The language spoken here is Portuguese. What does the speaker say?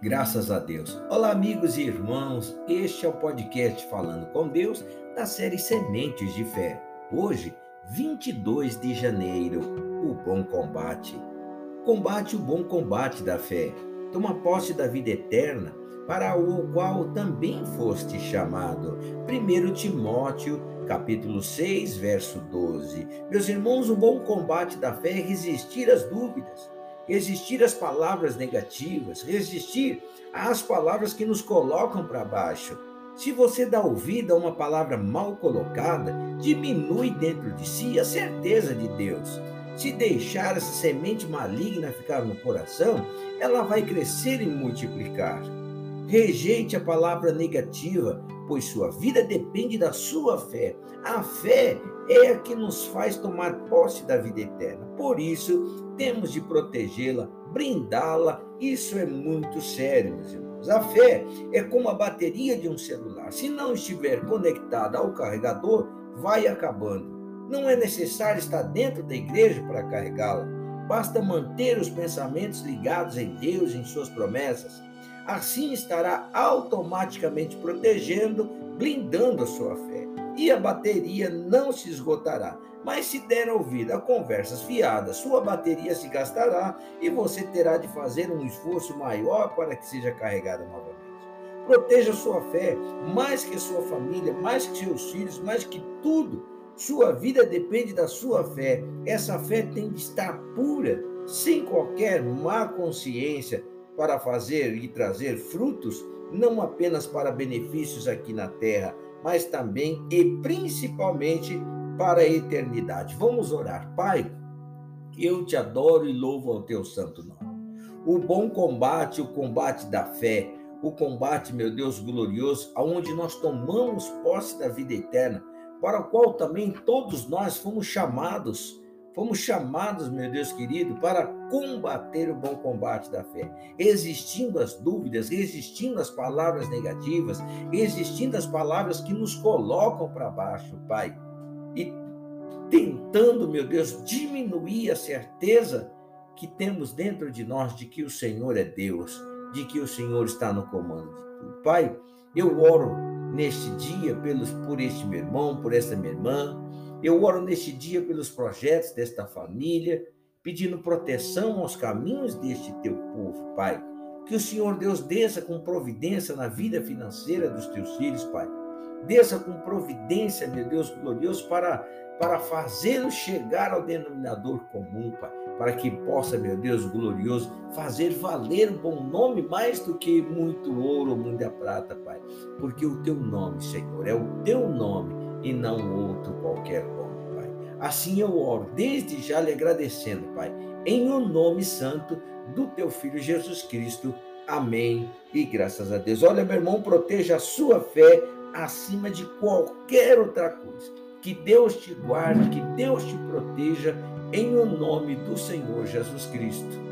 Graças a Deus. Olá, amigos e irmãos. Este é o podcast Falando com Deus da série Sementes de Fé. Hoje, 22 de janeiro, o bom combate. Combate o bom combate da fé. Toma posse da vida eterna, para o qual também foste chamado. 1 Timóteo, capítulo 6, verso 12. Meus irmãos, o bom combate da fé é resistir às dúvidas resistir às palavras negativas, resistir às palavras que nos colocam para baixo. Se você dá ouvido a uma palavra mal colocada, diminui dentro de si a certeza de Deus. Se deixar essa semente maligna ficar no coração, ela vai crescer e multiplicar. Rejeite a palavra negativa, pois sua vida depende da sua fé. A fé é a que nos faz tomar posse da vida eterna. Por isso, temos de protegê-la, brindá-la. Isso é muito sério, meus irmãos. A fé é como a bateria de um celular. Se não estiver conectada ao carregador, vai acabando. Não é necessário estar dentro da igreja para carregá-la. Basta manter os pensamentos ligados em Deus e em suas promessas. Assim estará automaticamente protegendo, blindando a sua fé. E a bateria não se esgotará. Mas se der ouvido a conversas fiadas, sua bateria se gastará e você terá de fazer um esforço maior para que seja carregada novamente. Proteja sua fé, mais que sua família, mais que seus filhos, mais que tudo. Sua vida depende da sua fé. Essa fé tem de estar pura, sem qualquer má consciência, para fazer e trazer frutos, não apenas para benefícios aqui na terra, mas também e principalmente para a eternidade. Vamos orar. Pai, eu te adoro e louvo ao teu santo nome. O bom combate, o combate da fé, o combate, meu Deus glorioso, aonde nós tomamos posse da vida eterna, para o qual também todos nós fomos chamados, fomos chamados, meu Deus querido, para combater o bom combate da fé, existindo as dúvidas, resistindo às palavras negativas, resistindo às palavras que nos colocam para baixo, Pai e tentando, meu Deus, diminuir a certeza que temos dentro de nós de que o Senhor é Deus, de que o Senhor está no comando. Pai, eu oro neste dia pelos, por este meu irmão, por esta minha irmã, eu oro neste dia pelos projetos desta família, pedindo proteção aos caminhos deste teu povo, Pai. Que o Senhor Deus desça com providência na vida financeira dos teus filhos, Pai Desça com providência, meu Deus glorioso, para, para fazê-lo chegar ao denominador comum, Pai, para que possa, meu Deus glorioso, fazer valer o bom nome mais do que muito ouro ou muita prata, Pai. Porque o teu nome, Senhor, é o teu nome e não outro qualquer nome, Pai. Assim eu oro, desde já lhe agradecendo, Pai, em o nome santo do teu Filho Jesus Cristo. Amém. E graças a Deus. Olha, meu irmão, proteja a sua fé acima de qualquer outra coisa. Que Deus te guarde, que Deus te proteja, em o nome do Senhor Jesus Cristo.